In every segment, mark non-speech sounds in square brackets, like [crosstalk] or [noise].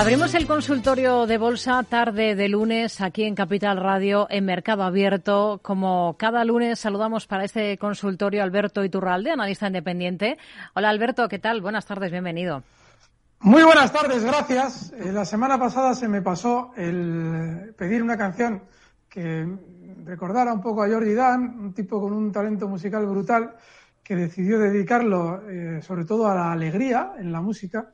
Abrimos el consultorio de bolsa tarde de lunes aquí en Capital Radio en Mercado Abierto. Como cada lunes saludamos para este consultorio Alberto Iturralde, analista independiente. Hola Alberto, ¿qué tal? Buenas tardes, bienvenido. Muy buenas tardes, gracias. Eh, la semana pasada se me pasó el pedir una canción que recordara un poco a Jordi Dan, un tipo con un talento musical brutal que decidió dedicarlo eh, sobre todo a la alegría en la música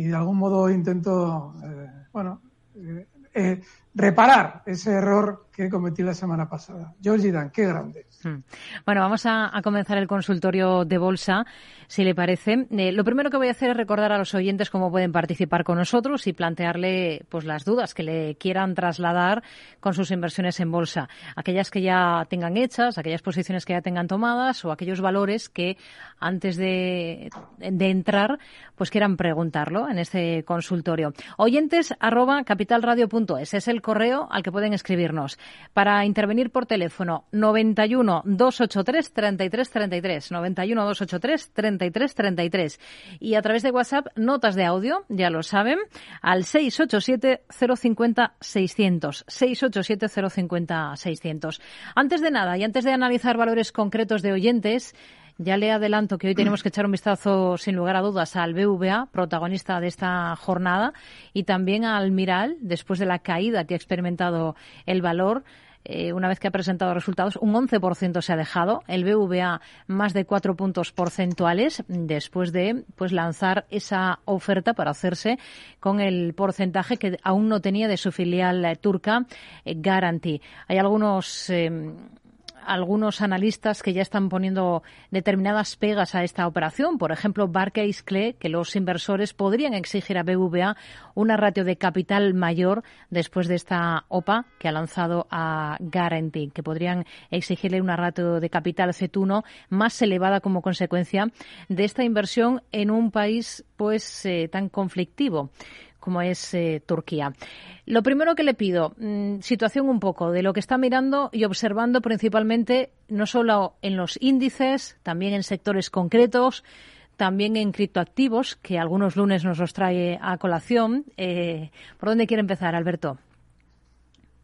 y de algún modo intento, eh, bueno, eh, eh, reparar ese error que cometí la semana pasada. Georgie Dan, qué grande. Hmm. Bueno, vamos a, comenzar el consultorio de bolsa, si le parece. Eh, lo primero que voy a hacer es recordar a los oyentes cómo pueden participar con nosotros y plantearle pues las dudas que le quieran trasladar con sus inversiones en bolsa. Aquellas que ya tengan hechas, aquellas posiciones que ya tengan tomadas o aquellos valores que antes de, entrar pues quieran preguntarlo en este consultorio. Oyentes arroba capitalradio.es es el correo al que pueden escribirnos. Para intervenir por teléfono 91 283 33 33 91 283 33 33 y a través de WhatsApp notas de audio, ya lo saben, al 687 050 600 687 050 600. Antes de nada y antes de analizar valores concretos de oyentes, ya le adelanto que hoy tenemos que echar un vistazo, sin lugar a dudas, al BVA, protagonista de esta jornada, y también al Miral, después de la caída que ha experimentado el valor. Eh, una vez que ha presentado resultados, un 11% se ha dejado, el BVA más de 4 puntos porcentuales después de pues lanzar esa oferta para hacerse con el porcentaje que aún no tenía de su filial eh, turca eh, Guarantee. Hay algunos algunos analistas que ya están poniendo determinadas pegas a esta operación. Por ejemplo, Barclays cree que los inversores podrían exigir a BVA una ratio de capital mayor después de esta OPA que ha lanzado a Guarantee, que podrían exigirle una ratio de capital C1 más elevada como consecuencia de esta inversión en un país pues eh, tan conflictivo como es eh, Turquía. Lo primero que le pido, mm, situación un poco de lo que está mirando y observando principalmente no solo en los índices, también en sectores concretos, también en criptoactivos, que algunos lunes nos los trae a colación. Eh, ¿Por dónde quiere empezar, Alberto?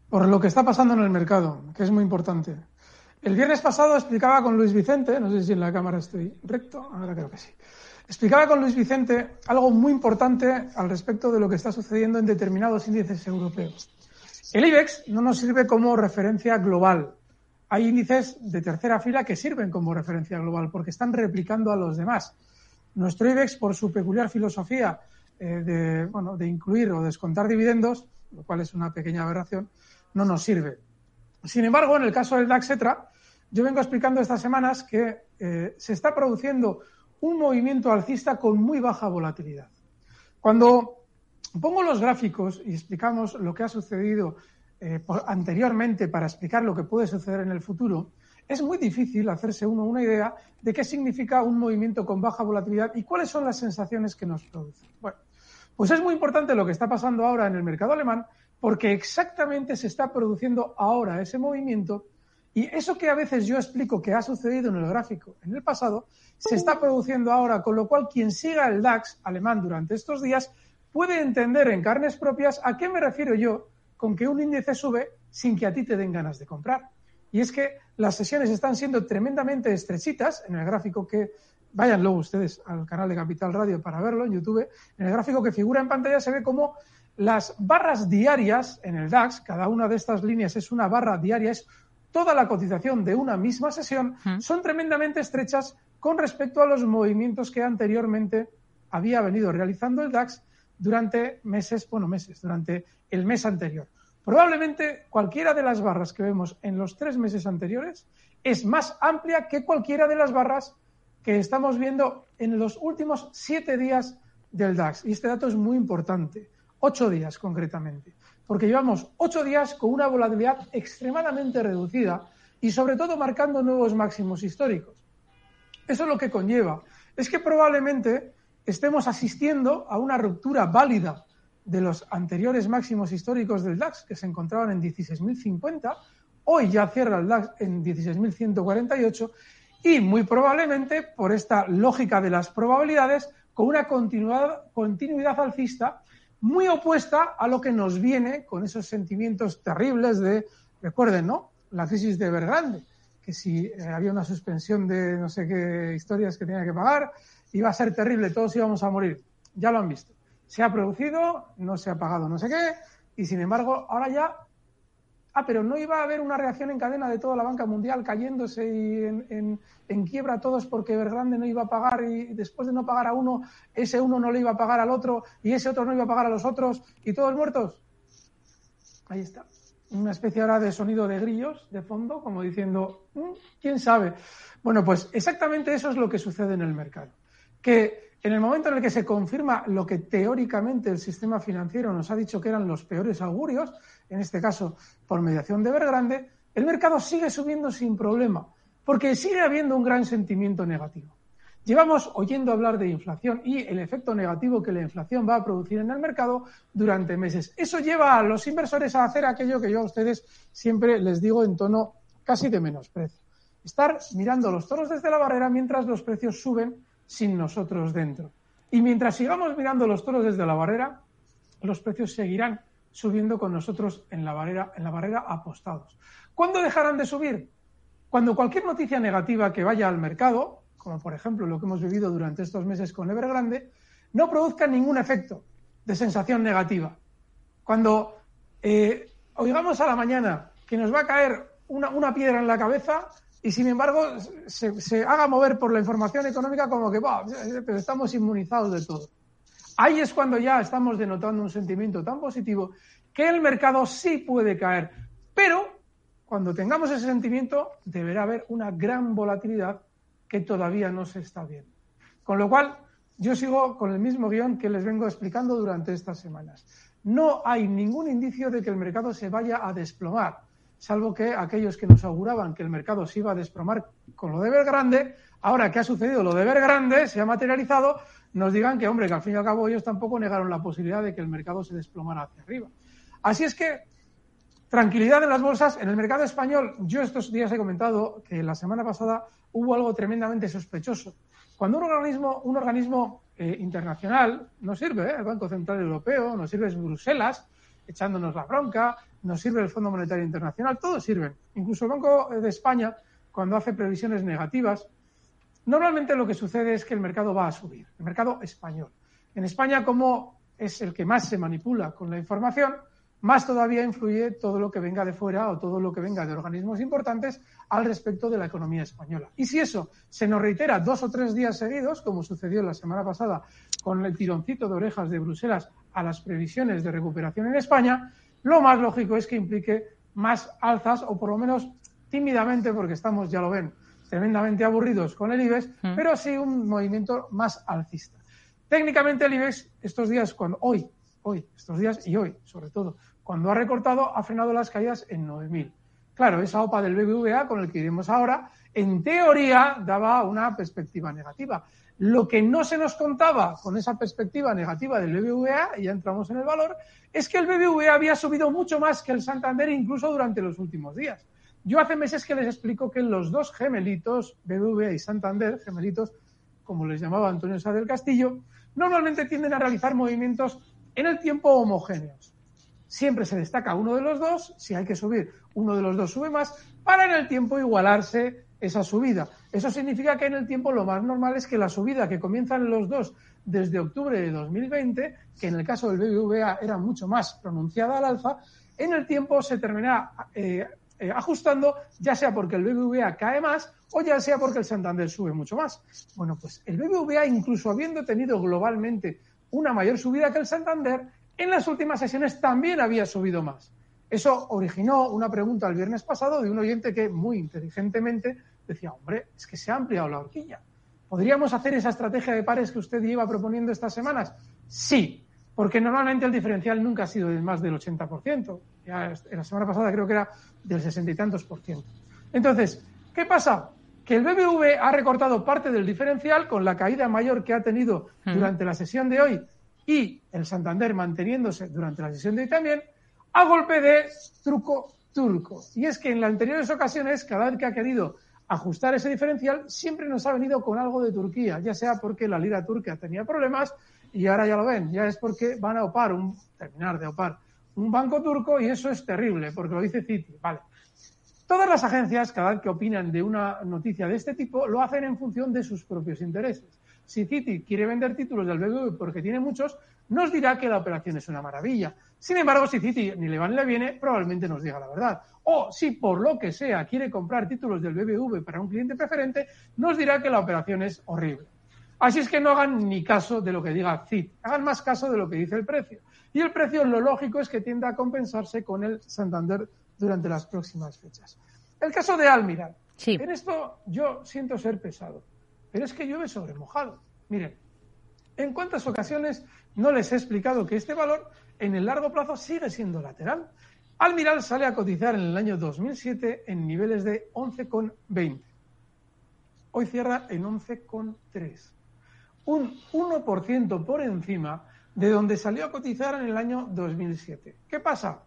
Por lo que está pasando en el mercado, que es muy importante. El viernes pasado explicaba con Luis Vicente, no sé si en la cámara estoy recto, ahora creo que sí. Explicaba con Luis Vicente algo muy importante al respecto de lo que está sucediendo en determinados índices europeos. El IBEX no nos sirve como referencia global. Hay índices de tercera fila que sirven como referencia global porque están replicando a los demás. Nuestro IBEX, por su peculiar filosofía eh, de, bueno, de incluir o descontar dividendos, lo cual es una pequeña aberración, no nos sirve. Sin embargo, en el caso del DAX, yo vengo explicando estas semanas que eh, se está produciendo un movimiento alcista con muy baja volatilidad. Cuando pongo los gráficos y explicamos lo que ha sucedido eh, anteriormente para explicar lo que puede suceder en el futuro, es muy difícil hacerse uno una idea de qué significa un movimiento con baja volatilidad y cuáles son las sensaciones que nos produce. Bueno, pues es muy importante lo que está pasando ahora en el mercado alemán porque exactamente se está produciendo ahora ese movimiento y eso que a veces yo explico que ha sucedido en el gráfico en el pasado, se está produciendo ahora, con lo cual quien siga el DAX alemán durante estos días puede entender en carnes propias a qué me refiero yo con que un índice sube sin que a ti te den ganas de comprar. Y es que las sesiones están siendo tremendamente estrechitas, en el gráfico que vayan luego ustedes al canal de Capital Radio para verlo en YouTube, en el gráfico que figura en pantalla se ve como las barras diarias en el DAX, cada una de estas líneas es una barra diaria, es toda la cotización de una misma sesión, son tremendamente estrechas con respecto a los movimientos que anteriormente había venido realizando el DAX durante meses, bueno, meses, durante el mes anterior. Probablemente cualquiera de las barras que vemos en los tres meses anteriores es más amplia que cualquiera de las barras que estamos viendo en los últimos siete días del DAX. Y este dato es muy importante, ocho días concretamente, porque llevamos ocho días con una volatilidad extremadamente reducida y sobre todo marcando nuevos máximos históricos. Eso lo que conlleva es que probablemente estemos asistiendo a una ruptura válida de los anteriores máximos históricos del DAX, que se encontraban en 16.050, hoy ya cierra el DAX en 16.148 y muy probablemente, por esta lógica de las probabilidades, con una continuidad, continuidad alcista muy opuesta a lo que nos viene con esos sentimientos terribles de, recuerden, ¿no? La crisis de Evergrande, que si eh, había una suspensión de no sé qué historias que tenía que pagar, iba a ser terrible, todos íbamos a morir. Ya lo han visto. Se ha producido, no se ha pagado no sé qué, y sin embargo, ahora ya. Ah, pero no iba a haber una reacción en cadena de toda la banca mundial cayéndose y en, quiebra todos porque Evergrande no iba a pagar y después de no pagar a uno, ese uno no le iba a pagar al otro y ese otro no iba a pagar a los otros y todos muertos. Ahí está. Una especie ahora de sonido de grillos de fondo, como diciendo, mm, ¿quién sabe? Bueno, pues exactamente eso es lo que sucede en el mercado que en el momento en el que se confirma lo que teóricamente el sistema financiero nos ha dicho que eran los peores augurios, en este caso por mediación de Evergrande, el mercado sigue subiendo sin problema, porque sigue habiendo un gran sentimiento negativo. Llevamos oyendo hablar de inflación y el efecto negativo que la inflación va a producir en el mercado durante meses. Eso lleva a los inversores a hacer aquello que yo a ustedes siempre les digo en tono casi de menosprecio. Estar mirando los toros desde la barrera mientras los precios suben sin nosotros dentro. Y mientras sigamos mirando los toros desde la barrera, los precios seguirán subiendo con nosotros en la barrera, en la barrera apostados. ¿Cuándo dejarán de subir? Cuando cualquier noticia negativa que vaya al mercado, como por ejemplo lo que hemos vivido durante estos meses con Evergrande, no produzca ningún efecto de sensación negativa. Cuando eh, oigamos a la mañana que nos va a caer una, una piedra en la cabeza, y sin embargo se, haga mover por la información económica como que, pero estamos inmunizados de todo. Ahí es cuando ya estamos denotando un sentimiento tan positivo que el mercado sí puede caer. Pero cuando tengamos ese sentimiento deberá haber una gran volatilidad que todavía no se está viendo. Con lo cual, yo sigo con el mismo guion que les vengo explicando durante estas semanas. No hay ningún indicio de que el mercado se vaya a desplomar salvo que aquellos que nos auguraban que el mercado se iba a desplomar con lo de Evergrande, ahora que ha sucedido lo de Evergrande, se ha materializado, nos digan que, hombre, que al fin y al cabo ellos tampoco negaron la posibilidad de que el mercado se desplomara hacia arriba. Así es que, tranquilidad en las bolsas. En el mercado español, yo estos días he comentado que la semana pasada hubo algo tremendamente sospechoso. Cuando un organismo, un organismo eh, internacional no sirve, ¿eh? el Banco Central Europeo, no sirve Bruselas, echándonos la bronca, nos sirve el Fondo Monetario Internacional, todos sirven. Incluso el Banco de España, cuando hace previsiones negativas, normalmente lo que sucede es que el mercado va a subir, el mercado español. En España, como es el que más se manipula con la información, más todavía influye todo lo que venga de fuera o todo lo que venga de organismos importantes al respecto de la economía española. Y si eso se nos reitera dos o tres días seguidos, como sucedió la semana pasada con el tironcito de orejas de Bruselas a las previsiones de recuperación en España, lo más lógico es que implique más alzas o por lo menos tímidamente, porque estamos, ya lo ven, tremendamente aburridos con el IBEX, mm. pero sí un movimiento más alcista. Técnicamente el IBEX estos días, cuando hoy, hoy, estos días y hoy, sobre todo, cuando ha recortado, ha frenado las caídas en 9.000. Claro, esa OPA del BBVA, con el que iremos ahora, en teoría daba una perspectiva negativa. Lo que no se nos contaba con esa perspectiva negativa del BBVA, y ya entramos en el valor, es que el BBVA había subido mucho más que el Santander incluso durante los últimos días. Yo hace meses que les explico que los dos gemelitos, BBVA y Santander, gemelitos, como les llamaba Antonio Sá del Castillo, normalmente tienden a realizar movimientos en el tiempo homogéneos. Siempre se destaca uno de los dos, si hay que subir, uno de los dos sube más, para en el tiempo igualarse esa subida. Eso significa que en el tiempo lo más normal es que la subida que comienzan los dos desde octubre de 2020, que en el caso del BBVA era mucho más pronunciada al alza, en el tiempo se terminará eh, eh, ajustando, ya sea porque el BBVA cae más o ya sea porque el Santander sube mucho más. Bueno, pues el BBVA, incluso habiendo tenido globalmente una mayor subida que el Santander, en las últimas sesiones también había subido más. Eso originó una pregunta el viernes pasado de un oyente que muy inteligentemente decía, hombre, es que se ha ampliado la horquilla. ¿Podríamos hacer esa estrategia de pares que usted lleva proponiendo estas semanas? Sí, porque normalmente el diferencial nunca ha sido de más del 80%. Ya la semana pasada creo que era del sesenta y tantos por ciento. Entonces, ¿qué pasa? Que el BBV ha recortado parte del diferencial con la caída mayor que ha tenido durante la sesión de hoy y el Santander manteniéndose durante la sesión de hoy también, a golpe de truco turco. Y es que en las anteriores ocasiones, cada vez que ha querido ajustar ese diferencial, siempre nos ha venido con algo de Turquía, ya sea porque la lira turca tenía problemas y ahora ya lo ven, ya es porque van a opar, un, terminar de opar un banco turco y eso es terrible, porque lo dice Citi. Vale. Todas las agencias, cada vez que opinan de una noticia de este tipo, lo hacen en función de sus propios intereses. Si Citi quiere vender títulos del BBV porque tiene muchos, nos dirá que la operación es una maravilla. Sin embargo, si Citi ni le va ni le viene, probablemente nos diga la verdad. O si por lo que sea quiere comprar títulos del BBV para un cliente preferente, nos dirá que la operación es horrible. Así es que no hagan ni caso de lo que diga Citi, hagan más caso de lo que dice el precio. Y el precio lo lógico es que tienda a compensarse con el Santander durante las próximas fechas. El caso de Almiral. En esto yo siento ser pesado, pero es que llueve sobre mojado. Miren, ¿en cuántas ocasiones no les he explicado que este valor en el largo plazo sigue siendo lateral. Almiral sale a cotizar en el año 2007 en niveles de 11,20. Hoy cierra en 11,3. Un 1% por encima de donde salió a cotizar en el año 2007. ¿Qué pasa?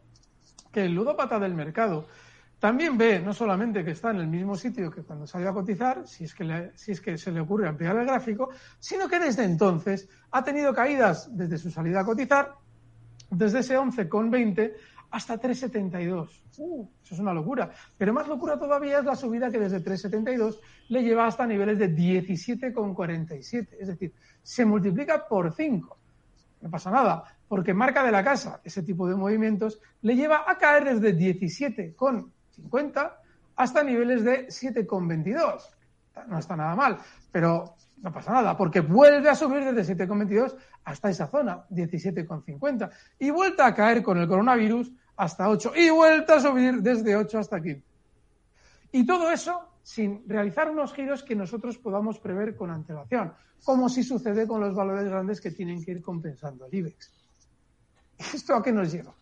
Que el ludópata del mercado también ve no solamente que está en el mismo sitio que cuando salió a cotizar, si es que, si es que se le ocurre ampliar el gráfico, sino que desde entonces ha tenido caídas desde su salida a cotizar, desde ese 11,20 hasta 3,72. Uh, eso es una locura. Pero más locura todavía es la subida que desde 3,72 le lleva hasta niveles de 17,47. Es decir, se multiplica por 5. No pasa nada, porque marca de la casa ese tipo de movimientos le lleva a caer desde 17,47 50 hasta niveles de 7,22. No está nada mal, pero no pasa nada, porque vuelve a subir desde 7,22 hasta esa zona, 17,50. Y vuelta a caer con el coronavirus hasta 8. Y vuelta a subir desde 8 hasta aquí. Y todo eso sin realizar unos giros que nosotros podamos prever con antelación, como si sucede con los valores grandes que tienen que ir compensando el IBEX. ¿Esto a qué nos lleva?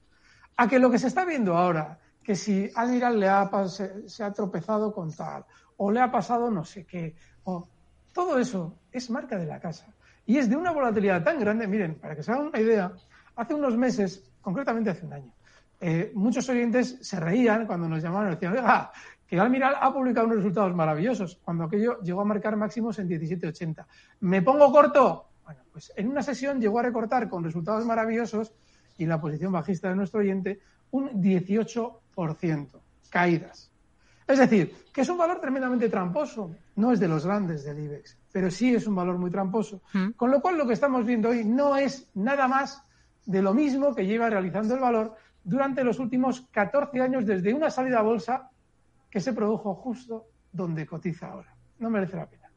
A que lo que se está viendo ahora que si Almiral le ha, se, ha tropezado con tal, o le ha pasado no sé qué, o todo eso es marca de la casa. Y es de una volatilidad tan grande, miren, para que se hagan una idea, hace unos meses, concretamente hace un año, eh, muchos oyentes se reían cuando nos llamaban y decían, oiga, que Almiral ha publicado unos resultados maravillosos, cuando aquello llegó a marcar máximos en 17.80. ¿Me pongo corto? Bueno, pues en una sesión llegó a recortar con resultados maravillosos y la posición bajista de nuestro oyente un 18% caídas. Es decir, que es un valor tremendamente tramposo. No es de los grandes del IBEX, pero sí es un valor muy tramposo. Mm. Con lo cual, lo que estamos viendo hoy no es nada más de lo mismo que lleva realizando el valor durante los últimos 14 años desde una salida a bolsa que se produjo justo donde cotiza ahora. No merece la pena.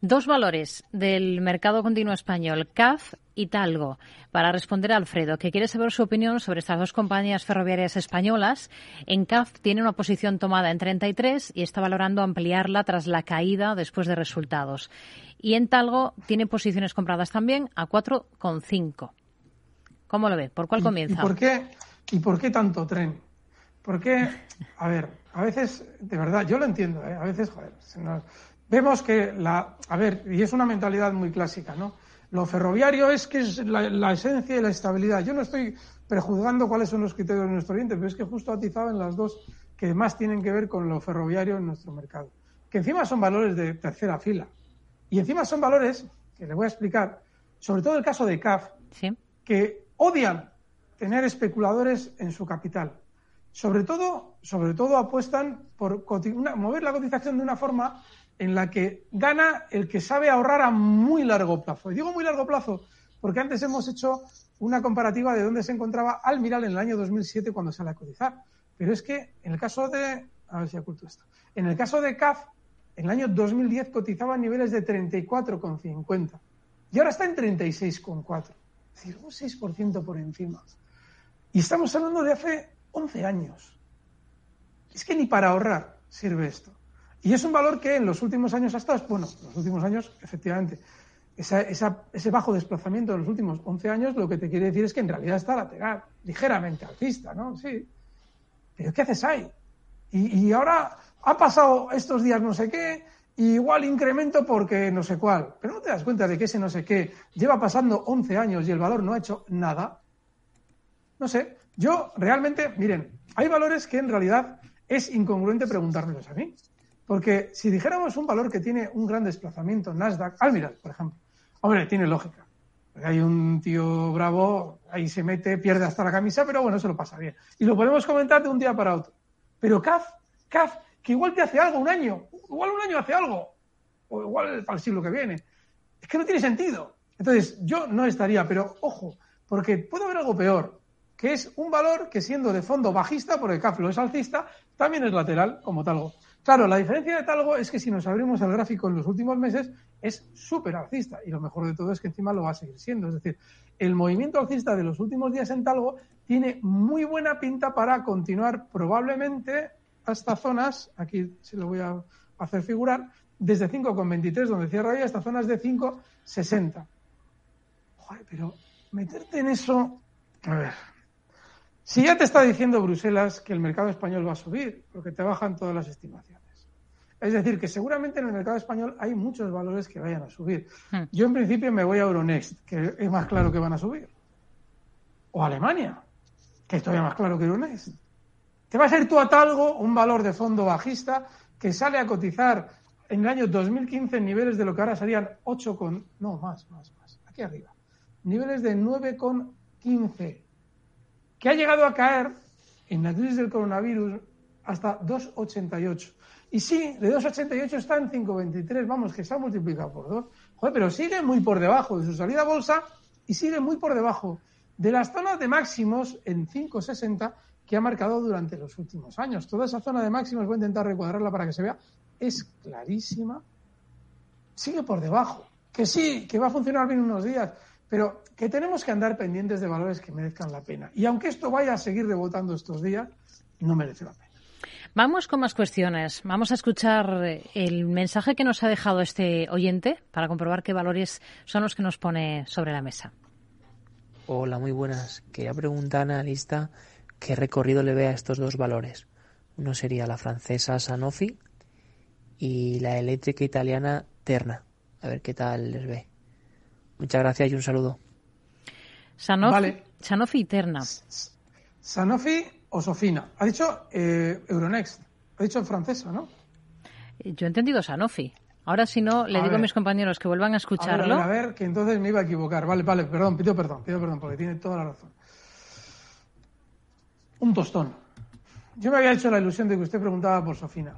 Dos valores del mercado continuo español, CAF y Talgo. Para responder a Alfredo, que quiere saber su opinión sobre estas dos compañías ferroviarias españolas, en CAF tiene una posición tomada en 33 y está valorando ampliarla tras la caída después de resultados. Y en Talgo tiene posiciones compradas también a 4,5. ¿Cómo lo ve? ¿Por cuál comienza? ¿Y por qué, y por qué tanto tren? Porque, a ver, a veces, de verdad, yo lo entiendo, ¿eh? a veces, joder, se nos, vemos que la, a ver, y es una mentalidad muy clásica, ¿no? Lo ferroviario es que es la, esencia y la estabilidad. Yo no estoy prejuzgando cuáles son los criterios de nuestro oriente, pero es que justo atizado en las dos que más tienen que ver con lo ferroviario en nuestro mercado. Que encima son valores de tercera fila. Y encima son valores, que le voy a explicar, sobre todo el caso de CAF, que odian tener especuladores en su capital. sobre todo, sobre todo apuestan por mover la cotización de una forma en la que gana el que sabe ahorrar a muy largo plazo. Y digo muy largo plazo porque antes hemos hecho una comparativa de dónde se encontraba Almiral en el año 2007 cuando sale a cotizar. Pero es que en el caso de, a ver si oculto esto, en el caso de CAF, en el año 2010 cotizaba a niveles de 34,50 y ahora está en 36,4. Es decir, un 6% por encima. Y estamos hablando de hace 11 años. Es que ni para ahorrar sirve esto. Y es un valor que en los últimos años ha estado, bueno, en los últimos años, efectivamente, ese bajo desplazamiento de los últimos 11 años lo que te quiere decir es que en realidad está lateral, ligeramente alcista, ¿no? Sí. Pero ¿qué haces ahí? Y, ahora ha pasado estos días no sé qué, y igual incremento porque no sé cuál. Pero no te das cuenta de que ese no sé qué lleva pasando 11 años y el valor no ha hecho nada. No sé, yo realmente, miren, hay valores que en realidad es incongruente preguntármelos a mí. Porque si dijéramos un valor que tiene un gran desplazamiento, Nasdaq, Almiral, por ejemplo, Hombre, tiene lógica. Hay un tío bravo, ahí se mete, pierde hasta la camisa, pero bueno, se lo pasa bien. Y lo podemos comentar de un día para otro. Pero CAF, CAF, que igual te hace algo un año, igual un año hace algo, o igual para el siglo que viene. Es que no tiene sentido. Entonces, yo no estaría, pero ojo, porque puede haber algo peor, que es un valor que siendo de fondo bajista, porque CAF lo es alcista, también es lateral como talgo. Claro, la diferencia de talgo es que si nos abrimos el gráfico en los últimos meses, es súper alcista y lo mejor de todo es que encima lo va a seguir siendo. Es decir, el movimiento alcista de los últimos días en Talgo tiene muy buena pinta para continuar probablemente hasta zonas, aquí se lo voy a hacer figurar, desde 5,23 donde cierra hoy hasta zonas de 5,60. Joder, pero meterte en eso, a ver, si ya te está diciendo Bruselas que el mercado español va a subir, porque te bajan todas las estimaciones. Es decir, que seguramente en el mercado español hay muchos valores que vayan a subir. Hmm. Yo en principio me voy a Euronext, que es más claro que van a subir. O Alemania, que es todavía más claro que Euronext. Te va a ser tú a talgo un valor de fondo bajista que sale a cotizar en el año 2015 en niveles de lo que ahora serían 8 con... No, más, más, más. Aquí arriba. Niveles de 9,15. Que ha llegado a caer en la crisis del coronavirus hasta 2,88. Y sí, de 2,88 está en 5,23, vamos, que se ha multiplicado por dos. Joder, pero sigue muy por debajo de su salida a bolsa y sigue muy por debajo de las zonas de máximos en 5,60 que ha marcado durante los últimos años. Toda esa zona de máximos, voy a intentar recuadrarla para que se vea, es clarísima. Sigue por debajo. Que sí, que va a funcionar bien unos días, pero que tenemos que andar pendientes de valores que merezcan la pena. Y aunque esto vaya a seguir rebotando estos días, no merece la pena. Vamos con más cuestiones. Vamos a escuchar eh, el mensaje que nos ha dejado este oyente para comprobar qué valores son los que nos pone sobre la mesa. Hola, muy buenas. Quería preguntar analista qué recorrido le ve a estos dos valores. Uno sería la francesa Sanofi y la eléctrica italiana Terna. A ver qué tal les ve. Muchas gracias y un saludo. Sanofi, Sanofi y Terna. Sanofi o Sofina. Ha dicho eh, Euronext. Ha dicho francesa, ¿no? Yo he entendido Sanofi. Ahora, si no, le digo a mis compañeros que vuelvan a escucharlo. A ver, que entonces me iba a equivocar. Vale, vale, perdón, pido perdón, pido perdón, porque tiene toda la razón. Un tostón. Yo me había hecho la ilusión de que usted preguntaba por Sofina.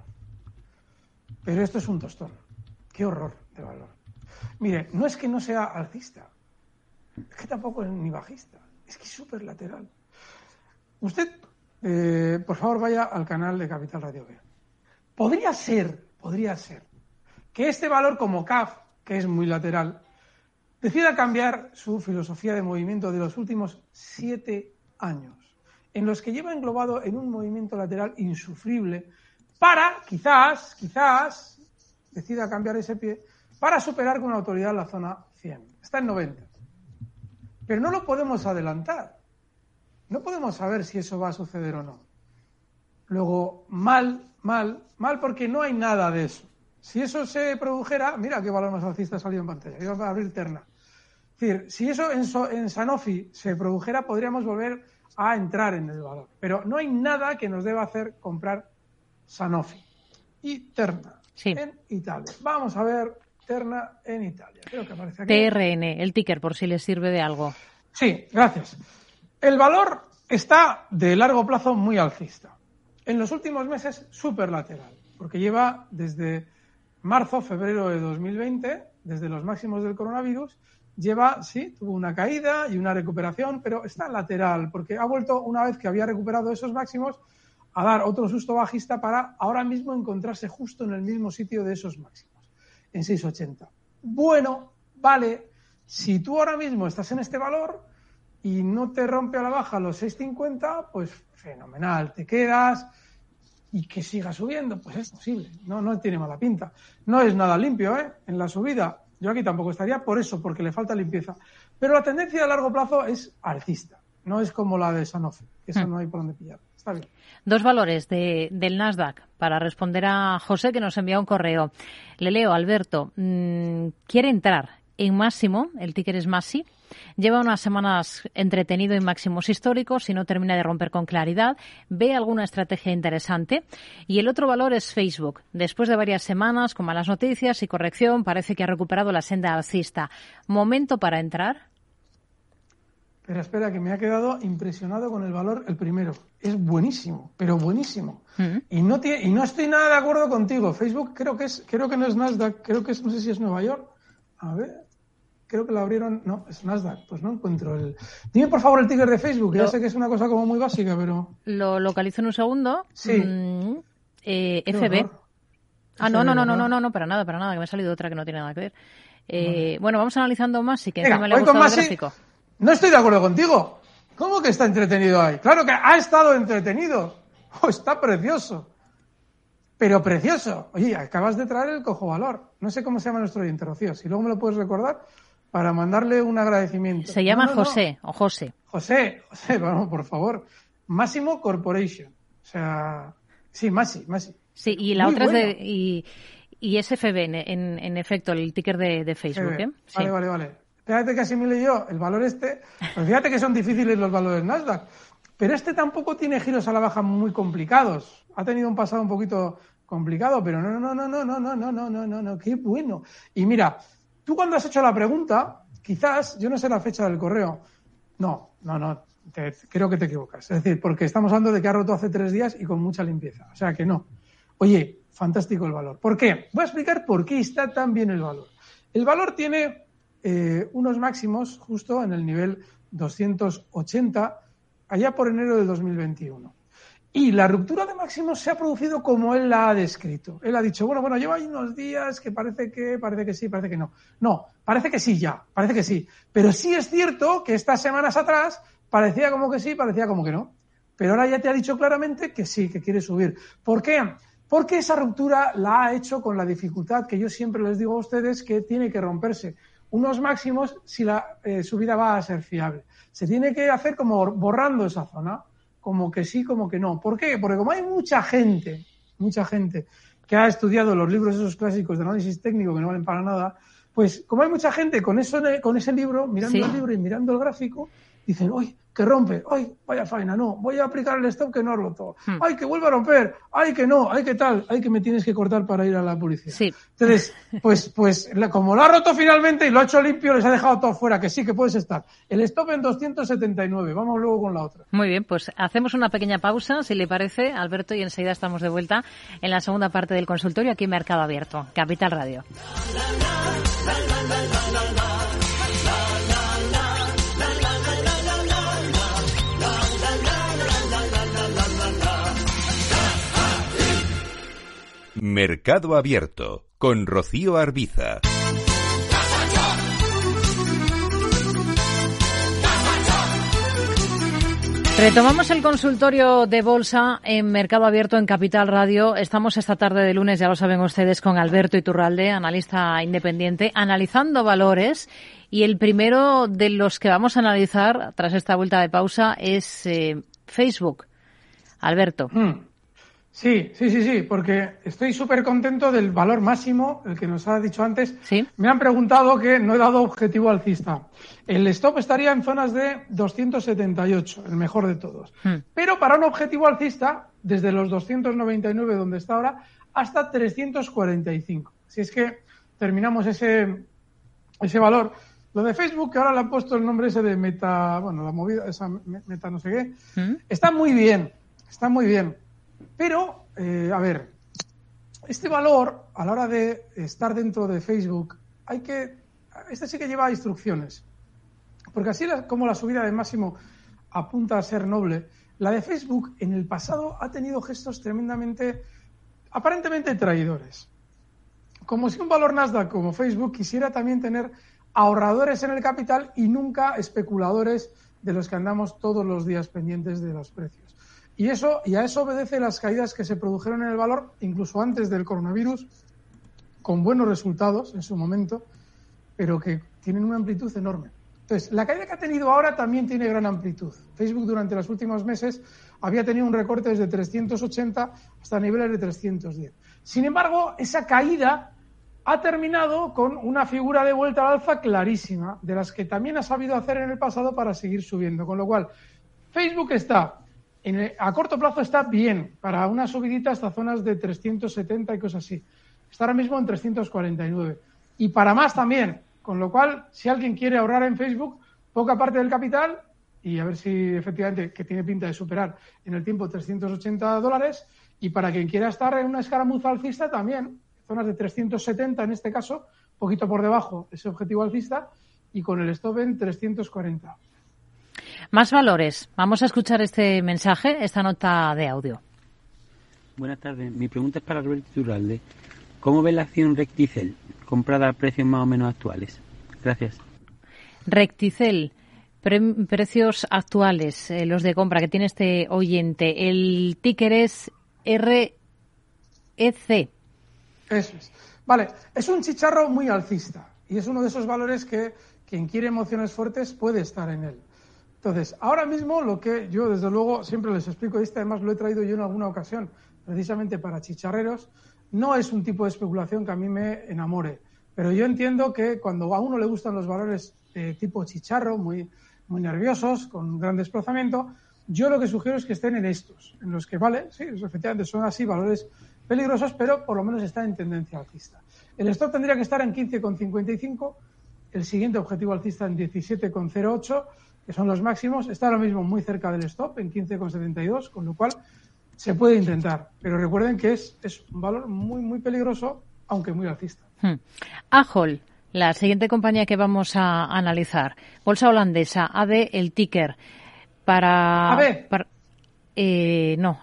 Pero esto es un tostón. Qué horror de valor. Mire, no es que no sea alcista. Es que tampoco es ni bajista. Es que es súper lateral. Usted eh, por favor vaya al canal de Capital Radio B. Podría ser, podría ser, que este valor como CAF, que es muy lateral, decida cambiar su filosofía de movimiento de los últimos siete años, en los que lleva englobado en un movimiento lateral insufrible para, quizás, quizás, decida cambiar ese pie para superar con autoridad la zona 100. Está en 90. Pero no lo podemos adelantar no podemos saber si eso va a suceder o no. Luego, mal, mal, mal porque no hay nada de eso. Si eso se produjera, mira qué valor más alcista salido en pantalla, iba a abrir terna. Es decir, si eso en, en Sanofi se produjera, podríamos volver a entrar en el valor. Pero no hay nada que nos deba hacer comprar Sanofi. Y Terna, en Italia. Vamos a ver Terna en Italia. Creo que aparece aquí. TRN, el ticker, por si les sirve de algo. Sí, gracias. El valor está de largo plazo muy alcista. en los últimos meses súper lateral, porque lleva desde marzo, febrero de 2020, desde los máximos del coronavirus, lleva, sí, tuvo una caída y una recuperación, pero está lateral, porque ha vuelto una vez que había recuperado esos máximos a dar otro susto bajista para ahora mismo encontrarse justo en el mismo sitio de esos máximos, en 680. Bueno, vale, si tú ahora mismo estás en este valor y no te rompe a la baja los 650, pues fenomenal, te quedas y que siga subiendo, pues es posible, no, no tiene mala pinta. No es nada limpio, ¿eh? En la subida, yo aquí tampoco estaría por eso, porque le falta limpieza. Pero la tendencia a largo plazo es alcista, no es como la de Sanofi, eso hmm. no hay por dónde pillar. Está bien. Dos valores de, del Nasdaq para responder a José que nos envía un correo. Le leo, Alberto, mm, quiere entrar en máximo, el ticker es Masi, Lleva unas semanas entretenido en máximos históricos y no termina de romper con claridad. Ve alguna estrategia interesante. Y el otro valor es Facebook. Después de varias semanas con malas noticias y corrección, parece que ha recuperado la senda alcista. ¿Momento para entrar? Pero espera, que me ha quedado impresionado con el valor, el primero. Es buenísimo, pero buenísimo. Mm. Y, no tiene, y no estoy nada de acuerdo contigo. Facebook creo que es, creo que no es Nasdaq, creo que es, no sé si es Nueva York. A ver creo que lo abrieron, no, es Nasdaq, pues no encuentro el... Dime por favor el ticker de Facebook, ya sé que es una cosa como muy básica, pero... Lo localizo en un segundo. Sí. Mm, eh, FB. Ah, no, no, no, no, no, no, no, para nada, para nada, que me ha salido otra que no tiene nada que ver. Eh, Bueno, vamos analizando más y que encima le gusta el gráfico. No estoy de acuerdo contigo. ¿Cómo que está entretenido ahí? Claro que ha estado entretenido. Oh, está precioso. Pero precioso. Oye, acabas de traer el cojo valor. No sé cómo se llama nuestro oyente, Rocío. Si luego me lo puedes recordar, para mandarle un agradecimiento. Se llama José o José. José, José, vamos, por favor. Máximo Corporation. O sea, sí, Masi, Masi. Sí, y la otra es de. Y, y SFB, en, en, efecto, el ticker de, Facebook. ¿eh? Vale, vale, vale. Fíjate que asimile yo el valor este. Pues fíjate que son difíciles los valores Nasdaq. Pero este tampoco tiene giros a la baja muy complicados. Ha tenido un pasado un poquito complicado, pero no, no, no, no, no, no, no, no, no, no, no, qué bueno. Y mira, Tú cuando has hecho la pregunta, quizás, yo no sé la fecha del correo. No, no, no, creo que te equivocas. Es decir, porque estamos hablando de que ha roto hace tres días y con mucha limpieza. O sea que no. Oye, fantástico el valor. ¿Por qué? Voy a explicar por qué está tan bien el valor. El valor tiene eh, unos máximos justo en el nivel 280 allá por enero de 2021. Y la ruptura de máximos se ha producido como él la ha descrito. Él ha dicho, bueno, bueno, lleva ahí unos días que parece que, parece que sí, parece que no. No, parece que sí ya, parece que sí. Pero sí es cierto que estas semanas atrás parecía como que sí, parecía como que no. Pero ahora ya te ha dicho claramente que sí, que quiere subir. ¿Por qué? Porque esa ruptura la ha hecho con la dificultad que yo siempre les digo a ustedes que tiene que romperse unos máximos si la eh, subida va a ser fiable. Se tiene que hacer como borrando esa zona como que sí, como que no. ¿Por qué? Porque como hay mucha gente, mucha gente que ha estudiado los libros esos clásicos de análisis técnico que no valen para nada, pues como hay mucha gente con, eso, con ese libro, mirando el libro y mirando el gráfico, dicen, uy, que rompe, ay, vaya faena, no, voy a aplicar el stop que no ha roto, hmm. ay, que vuelve a romper, ay, que no, ay, que tal, ay, que me tienes que cortar para ir a la policía. Sí. Entonces, [laughs] pues, pues, como lo ha roto finalmente y lo ha hecho limpio, les ha dejado todo fuera, que sí, que puedes estar. El stop en 279, vamos luego con la otra. Muy bien, pues hacemos una pequeña pausa, si le parece, Alberto, y enseguida estamos de vuelta en la segunda parte del consultorio aquí en Mercado Abierto, Capital Radio. Mercado Abierto con Rocío Arbiza. Retomamos el consultorio de bolsa en Mercado Abierto en Capital Radio. Estamos esta tarde de lunes, ya lo saben ustedes, con Alberto Iturralde, analista independiente, analizando valores. Y el primero de los que vamos a analizar tras esta vuelta de pausa es eh, Facebook. Alberto. Hmm. Sí, sí, sí, sí, porque estoy súper contento del valor máximo, el que nos ha dicho antes. ¿Sí? Me han preguntado que no he dado objetivo alcista. El stop estaría en zonas de 278, el mejor de todos. Hmm. Pero para un objetivo alcista, desde los 299 donde está ahora, hasta 345. Si es que terminamos ese, ese valor. Lo de Facebook, que ahora le han puesto el nombre ese de meta, bueno, la movida, esa meta no sé qué, hmm. está muy bien, está muy bien Pero, eh, a ver, este valor, a la hora de estar dentro de Facebook, hay que. Este sí que lleva instrucciones. Porque así como la subida de máximo apunta a ser noble, la de Facebook en el pasado ha tenido gestos tremendamente, aparentemente traidores. Como si un valor Nasdaq como Facebook quisiera también tener ahorradores en el capital y nunca especuladores de los que andamos todos los días pendientes de los precios. Y eso, y a eso obedece las caídas que se produjeron en el valor, incluso antes del coronavirus, con buenos resultados en su momento, pero que tienen una amplitud enorme. Entonces, la caída que ha tenido ahora también tiene gran amplitud. Facebook durante los últimos meses había tenido un recorte desde 380 hasta niveles de 310. Sin embargo, esa caída ha terminado con una figura de vuelta al alza clarísima, de las que también ha sabido hacer en el pasado para seguir subiendo. Con lo cual, Facebook está, a corto plazo está bien, para una subidita hasta zonas de 370 y cosas así. Está ahora mismo en 349. Y para más también. Con lo cual, si alguien quiere ahorrar en Facebook, poca parte del capital, y a ver si efectivamente, que tiene pinta de superar en el tiempo 380 dólares, y para quien quiera estar en una escaramuza alcista también, zonas de 370 en este caso, poquito por debajo ese objetivo alcista y con el stop en 340. Más valores. Vamos a escuchar este mensaje, esta nota de audio. Buenas tardes. Mi pregunta es para Roberto Turralde. ¿Cómo ve la acción Recticel comprada a precios más o menos actuales? Gracias. Recticel, precios actuales, eh, los de compra que tiene este oyente. El ticker es REC. Eso es. Vale, es un chicharro muy alcista y es uno de esos valores que quien quiere emociones fuertes puede estar en él. Entonces, ahora mismo lo que yo desde luego siempre les explico, y este además lo he traído yo en alguna ocasión, precisamente para chicharreros, no es un tipo de especulación que a mí me enamore, pero yo entiendo que cuando a uno le gustan los valores de tipo chicharro, muy, muy nerviosos, con gran desplazamiento, yo lo que sugiero es que estén en estos, en los que, vale, sí, efectivamente son así valores peligrosos, pero por lo menos está en tendencia alcista. El stop tendría que estar en 15,55, el siguiente objetivo alcista en 17,08, que son los máximos, está ahora mismo muy cerca del stop, en 15,72, con lo cual se puede intentar. Pero recuerden que es, es un valor muy, muy peligroso, aunque muy alcista. Hmm. Ahol, la siguiente compañía que vamos a analizar. Bolsa holandesa, AD, el ticker. Para. AD. eh, no,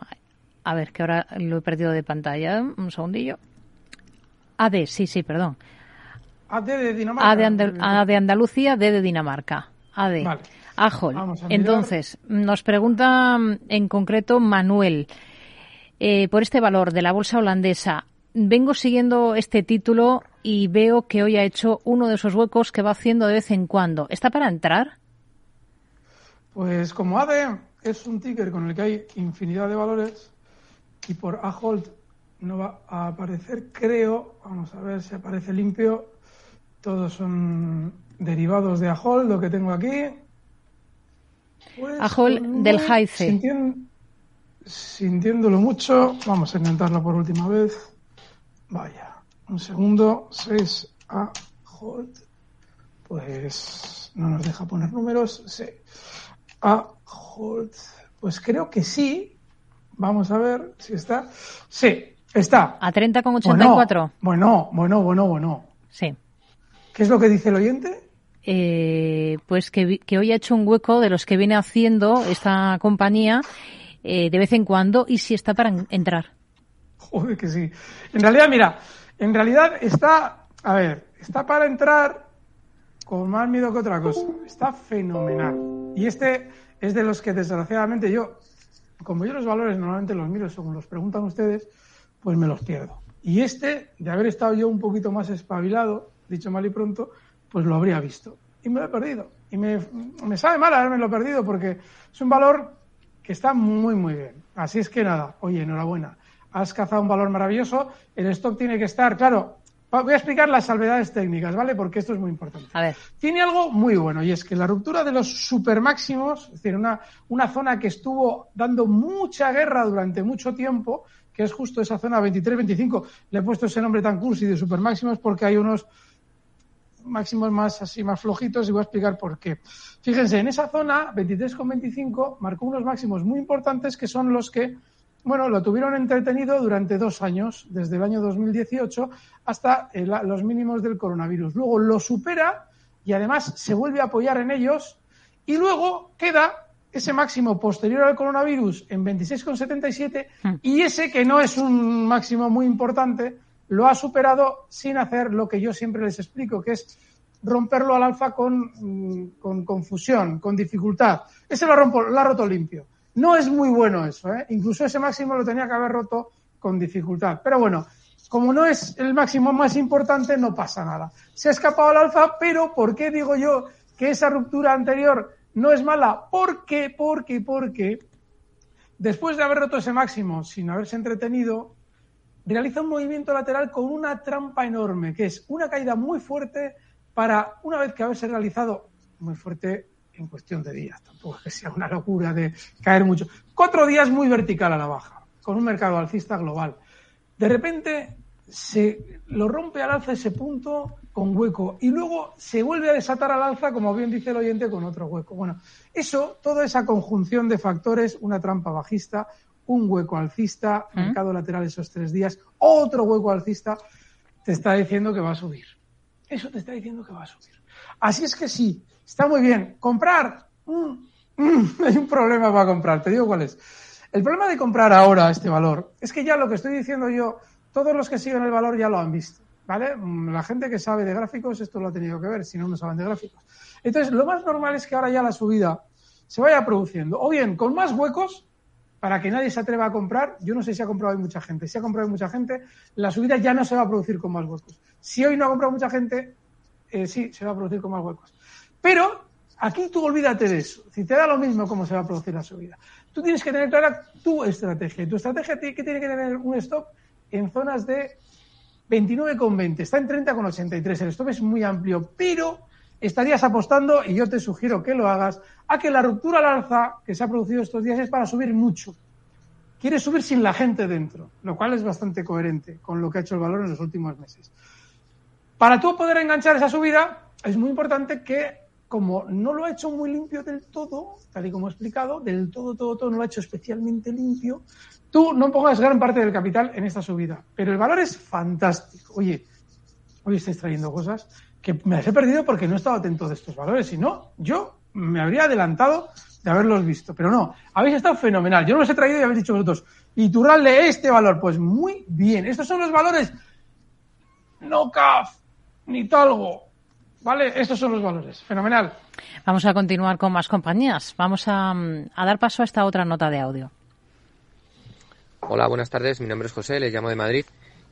a ver, que ahora lo he perdido de pantalla. Un segundillo. AD, sí, sí, perdón. AD de Dinamarca. AD, de Andalucía, D de Dinamarca. AD. Vale. Ajol. Entonces, nos pregunta mm, en concreto Manuel, eh, por este valor de la bolsa holandesa, vengo siguiendo este título y veo que hoy ha hecho uno de esos huecos que va haciendo de vez en cuando. ¿Está para entrar? Pues como AD es un ticker con el que hay infinidad de valores, y por Ahold no va a aparecer, creo, vamos a ver si aparece limpio, todos son derivados de Ahold, lo que tengo aquí. Pues, Ahold del Jaice. sintiéndolo mucho, vamos a intentarlo por última vez. Vaya, un segundo, 6 Ahold, pues no nos deja poner números, sí. Ahold, pues creo que sí, Vamos a ver si está. Sí, está. A 30,84. Bueno, bueno, bueno, bueno, Sí. ¿Qué es lo que dice el oyente? Eh, pues que, hoy ha hecho un hueco de los que viene haciendo esta compañía eh, de vez en cuando y si está para entrar. Joder, que sí. En realidad, mira, en realidad está, a ver, está para entrar con más miedo que otra cosa. Está fenomenal. Y este es de los que desgraciadamente yo como yo los valores normalmente los miro según los preguntan ustedes, pues me los pierdo. Y este, de haber estado yo un poquito más espabilado, dicho mal y pronto, pues lo habría visto. Y me lo he perdido. Y me, me sabe mal haberme lo perdido porque es un valor que está muy, muy bien. Así es que nada, oye, enhorabuena. Has cazado un valor maravilloso. El stock tiene que estar, claro, Voy a explicar las salvedades técnicas, ¿vale? Porque esto es muy importante. A ver. Tiene algo muy bueno y es que la ruptura de los supermáximos, es decir, una, una zona que estuvo dando mucha guerra durante mucho tiempo, que es justo esa zona 23-25, le he puesto ese nombre tan cursi de supermáximos porque hay unos máximos más así más flojitos y voy a explicar por qué. Fíjense, en esa zona 23,25 marcó unos máximos muy importantes que son los que bueno, lo tuvieron entretenido durante dos años, desde el año 2018 hasta los mínimos del coronavirus. Luego lo supera y además se vuelve a apoyar en ellos y luego queda ese máximo posterior al coronavirus en 26,77 hmm. y ese que no es un máximo muy importante lo ha superado sin hacer lo que yo siempre les explico, que es romperlo al alfa con, mm, con confusión, con dificultad. Ese lo, rompo, lo ha roto limpio. No es muy bueno eso, ¿eh? Incluso ese máximo lo tenía que haber roto con dificultad. Pero bueno, como no es el máximo más importante, no pasa nada. Se ha escapado al alza, pero ¿por qué digo yo que esa ruptura anterior no es mala? Porque, porque, porque después de haber roto ese máximo sin haberse entretenido, realiza un movimiento lateral con una trampa enorme, que es una caída muy fuerte para, una vez que haberse realizado, muy fuerte en cuestión de días, tampoco es que sea una locura de caer mucho. Cuatro días muy vertical a la baja, con un mercado alcista global. De repente se lo rompe al alza ese punto con hueco y luego se vuelve a desatar al alza, como bien dice el oyente, con otro hueco. Bueno, eso, toda esa conjunción de factores, una trampa bajista, un hueco alcista, ¿Mm? mercado lateral esos tres días, otro hueco alcista, te está diciendo que va a subir. Eso te está diciendo que va a subir. Así es que sí, Está muy bien. Comprar. Mm, mm, [laughs] hay un problema para comprar. Te digo cuál es. El problema de comprar ahora este valor es que ya lo que estoy diciendo yo, todos los que siguen el valor ya lo han visto. ¿Vale? Mm, la gente que sabe de gráficos esto lo ha tenido que ver, si no, no saben de gráficos. Entonces, lo más normal es que ahora ya la subida se vaya produciendo. O bien, con más huecos, para que nadie se atreva a comprar. Yo no sé si ha comprado hoy mucha gente. Si ha comprado hoy mucha gente, la subida ya no se va a producir con más huecos. Si hoy no ha comprado mucha gente, eh, sí, se va a producir con más huecos. Pero aquí tú olvídate de eso. Si te da lo mismo cómo se va a producir la subida. Tú tienes que tener clara tu estrategia. Tu estrategia que tiene que tener un stop en zonas de 29,20. Está en 30,83. El stop es muy amplio, pero estarías apostando, y yo te sugiero que lo hagas, a que la ruptura al alza que se ha producido estos días es para subir mucho. Quiere subir sin la gente dentro, lo cual es bastante coherente con lo que ha hecho el valor en los últimos meses. Para tú poder enganchar esa subida, es muy importante que como no lo ha hecho muy limpio del todo, tal y como he explicado, del todo, todo, todo no lo ha hecho especialmente limpio, tú no pongas gran parte del capital en esta subida. Pero el valor es fantástico. Oye, hoy estáis trayendo cosas que me las he perdido porque no he estado atento de estos valores. Si no, yo me habría adelantado de haberlos visto. Pero no, habéis estado fenomenal. Yo no los he traído y habéis dicho vosotros, y Turralde este valor. Pues muy bien. Estos son los valores no CAF, ni Talgo, ¿Vale? Estos son los valores. Fenomenal. Vamos a continuar con más compañías. Vamos a, dar paso a esta otra nota de audio. Hola, buenas tardes. Mi nombre es José, le llamo de Madrid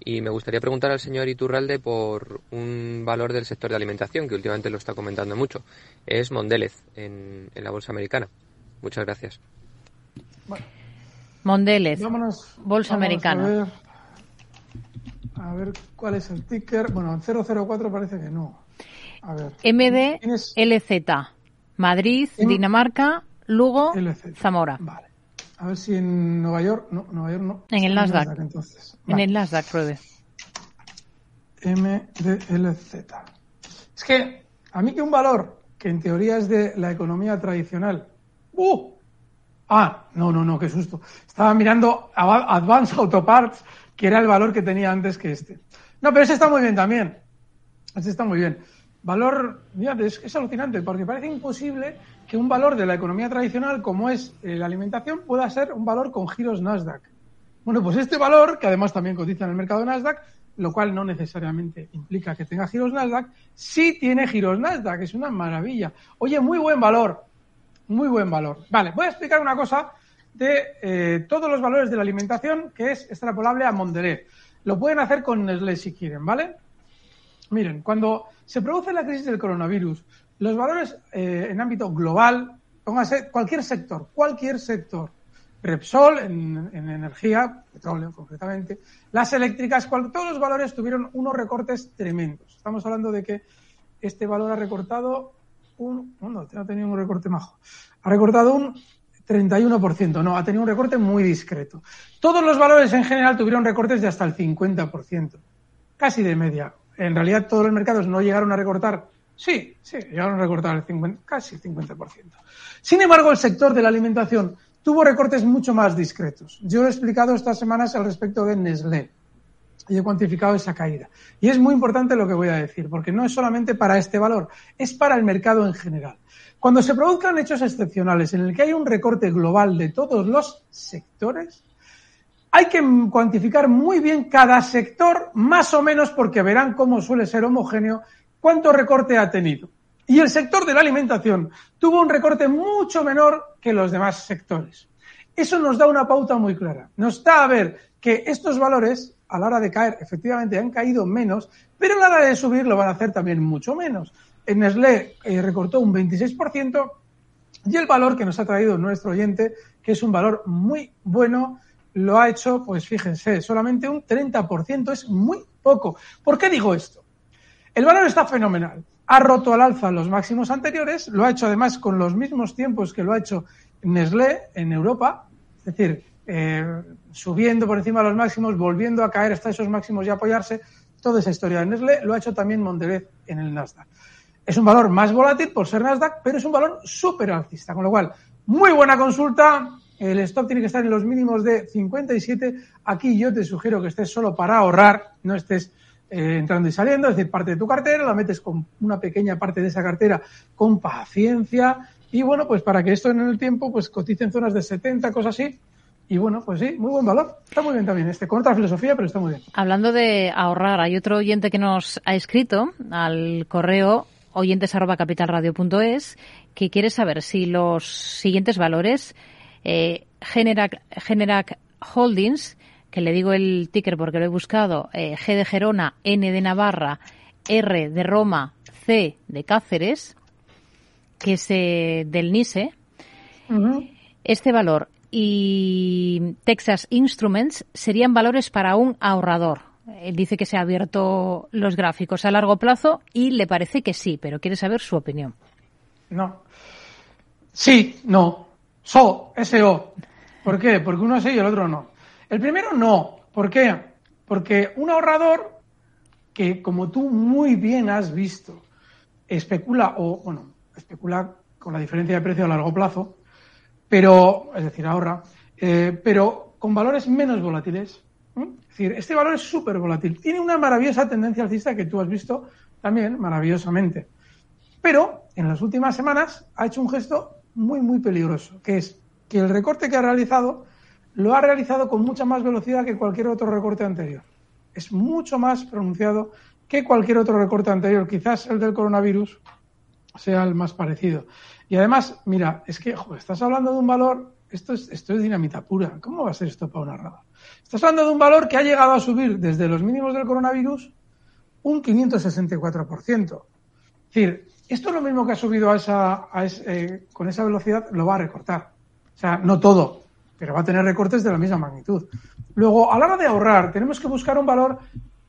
y me gustaría preguntar al señor Iturralde por un valor del sector de alimentación que últimamente lo está comentando mucho. Es Mondelez en, la bolsa americana. Muchas gracias. Mondelez, bolsa americana. A ver, cuál es el ticker. Bueno, 004 parece que no. MDLZ. Madrid, Dinamarca, Lugo, Zamora. Vale. A ver si en Nueva York. No, Nueva York no. En el Nasdaq. entonces. En el Nasdaq, pruebe. MDLZ. Es que a mí que un valor que en teoría es de la economía tradicional. ¡Uh! Ah, no, no, no, qué susto. Estaba mirando Advanced Auto Parts, que era el valor que tenía antes que este. No, pero ese está muy bien también. Ese está muy bien valor, mira, es, alucinante, porque parece imposible un valor de la economía tradicional, como es eh, la alimentación, pueda ser un valor con giros Nasdaq. Bueno, pues este valor, que además también cotiza en el mercado Nasdaq, lo cual no necesariamente implica que tenga giros Nasdaq, sí tiene giros Nasdaq, es una maravilla. Oye, muy buen valor, muy buen valor. Vale, voy a explicar una cosa de eh, todos los valores de la alimentación que es extrapolable a Mondelez. Lo pueden hacer con Nestlé si quieren, ¿vale? Miren, cuando se produce la crisis del coronavirus, los valores eh, en ámbito global, póngase cualquier sector, cualquier sector, Repsol en, energía, petróleo concretamente, las eléctricas, todos los valores tuvieron unos recortes tremendos. Estamos hablando de que este valor ha recortado un, no ha tenido un recorte majo, ha recortado un 31%, no, ha tenido un recorte muy discreto. Todos los valores en general tuvieron recortes de hasta el 50%, casi de media en realidad todos los mercados no llegaron a recortar. Sí, sí, llegaron a recortar el 50, casi el 50%. Sin embargo, el sector de la alimentación tuvo recortes mucho más discretos. Yo he explicado estas semanas al respecto de Nestlé y he cuantificado esa caída. Y es muy importante lo que voy a decir, porque no es solamente para este valor, es para el mercado en general. Cuando se produzcan hechos excepcionales en el que hay un recorte global de todos los sectores, hay que cuantificar muy bien cada sector, más o menos porque verán cómo suele ser homogéneo, cuánto recorte ha tenido. Y el sector de la alimentación tuvo un recorte mucho menor que los demás sectores. Eso nos da una pauta muy clara. Nos da a ver que estos valores a la hora de caer, efectivamente han caído menos, pero a la hora de subir lo van a hacer también mucho menos. En Nestlé eh, recortó un 26% y el valor que nos ha traído nuestro oyente, que es un valor muy bueno, lo ha hecho, pues fíjense, solamente un 30%, es muy poco. ¿Por qué digo esto? El valor está fenomenal. Ha roto al alza los máximos anteriores, lo ha hecho además con los mismos tiempos que lo ha hecho Nestlé en Europa, es decir, eh, subiendo por encima de los máximos, volviendo a caer hasta esos máximos y apoyarse. Toda esa historia de Nestlé lo ha hecho también Mondelez en el Nasdaq. Es un valor más volátil por ser Nasdaq, pero es un valor súper alcista, con lo cual, muy buena consulta. El stop tiene que estar en los mínimos de 57. Aquí yo te sugiero que estés solo para ahorrar, no estés eh, entrando y saliendo, es decir, parte de tu cartera, la metes con una pequeña parte de esa cartera con paciencia y bueno, pues para que esto en el tiempo pues cotice en zonas de 70, cosas así, y bueno, pues sí, muy buen valor. Está muy bien también este, con otra filosofía, pero está muy bien. Hablando de ahorrar, hay otro oyente que nos ha escrito al correo oyentes que quiere saber si los siguientes valores, eh, Generac, Holdings, que le digo el ticker porque lo he buscado, eh, G de Gerona, N de Navarra, R de Roma, C de Cáceres, que es eh, del NISE, este valor y Texas Instruments serían valores para un ahorrador. Él dice que se ha abierto los gráficos a largo plazo y le parece que sí, pero quiere saber su opinión. No. Sí, no. So, S-O. ¿Por qué? Porque uno sí y el otro no. El primero no. ¿Por qué? Porque un ahorrador que, como tú muy bien has visto, especula o, bueno, especula con la diferencia de precio a largo plazo, pero, es decir, ahorra, eh, pero con valores menos volátiles. Es decir, este valor es súper volátil. Tiene una maravillosa tendencia alcista que tú has visto también maravillosamente. Pero en las últimas semanas ha hecho un gesto muy, muy peligroso, que es que el recorte que ha realizado lo ha realizado con mucha más velocidad que cualquier otro recorte anterior. Es mucho más pronunciado que cualquier otro recorte anterior. Quizás el del coronavirus sea el más parecido. Y además, mira, es que estás hablando de un valor, esto es, esto es dinamita pura. ¿Cómo va a ser esto para una rada? Estás hablando de un valor que ha llegado a subir desde los mínimos del coronavirus un 564%. Es decir, esto es lo mismo que ha subido a esa, eh, con esa velocidad, lo va a recortar. O sea, no todo, pero va a tener recortes de la misma magnitud. Luego, a la hora de ahorrar, tenemos que buscar un valor